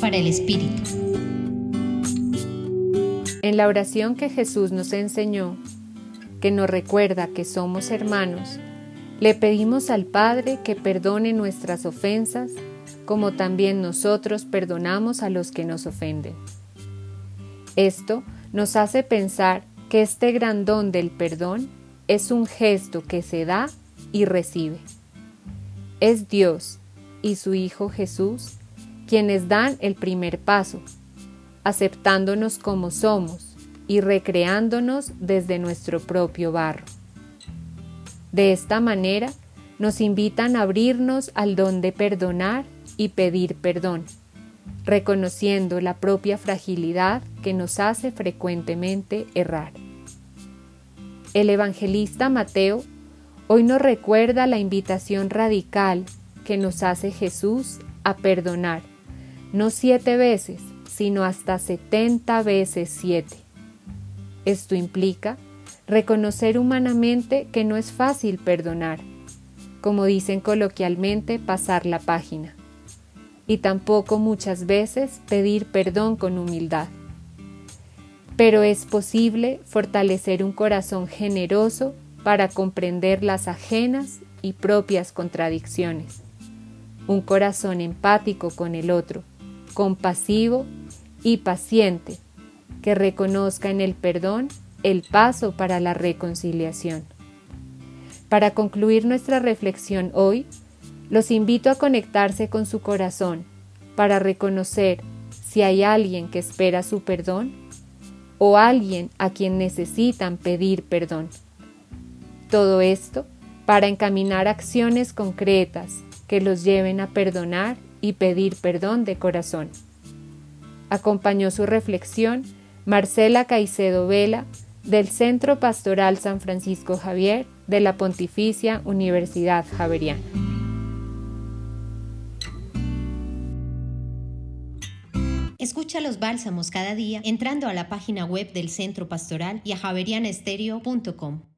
Para el Espíritu. En la oración que Jesús nos enseñó, que nos recuerda que somos hermanos, le pedimos al Padre que perdone nuestras ofensas, como también nosotros perdonamos a los que nos ofenden. Esto nos hace pensar que este gran don del perdón es un gesto que se da y recibe. Es Dios y su Hijo Jesús quienes dan el primer paso, aceptándonos como somos y recreándonos desde nuestro propio barro. De esta manera, nos invitan a abrirnos al don de perdonar y pedir perdón, reconociendo la propia fragilidad que nos hace frecuentemente errar. El evangelista Mateo hoy nos recuerda la invitación radical que nos hace Jesús a perdonar, no siete veces, sino hasta setenta veces siete. Esto implica reconocer humanamente que no es fácil perdonar, como dicen coloquialmente pasar la página, y tampoco muchas veces pedir perdón con humildad. Pero es posible fortalecer un corazón generoso para comprender las ajenas y propias contradicciones, un corazón empático con el otro, compasivo y paciente, que reconozca en el perdón el paso para la reconciliación. Para concluir nuestra reflexión hoy, los invito a conectarse con su corazón para reconocer si hay alguien que espera su perdón o alguien a quien necesitan pedir perdón. Todo esto para encaminar acciones concretas que los lleven a perdonar y pedir perdón de corazón. Acompañó su reflexión Marcela Caicedo Vela del Centro Pastoral San Francisco Javier de la Pontificia Universidad Javeriana. Escucha los bálsamos cada día entrando a la página web del Centro Pastoral y a javerianestereo.com.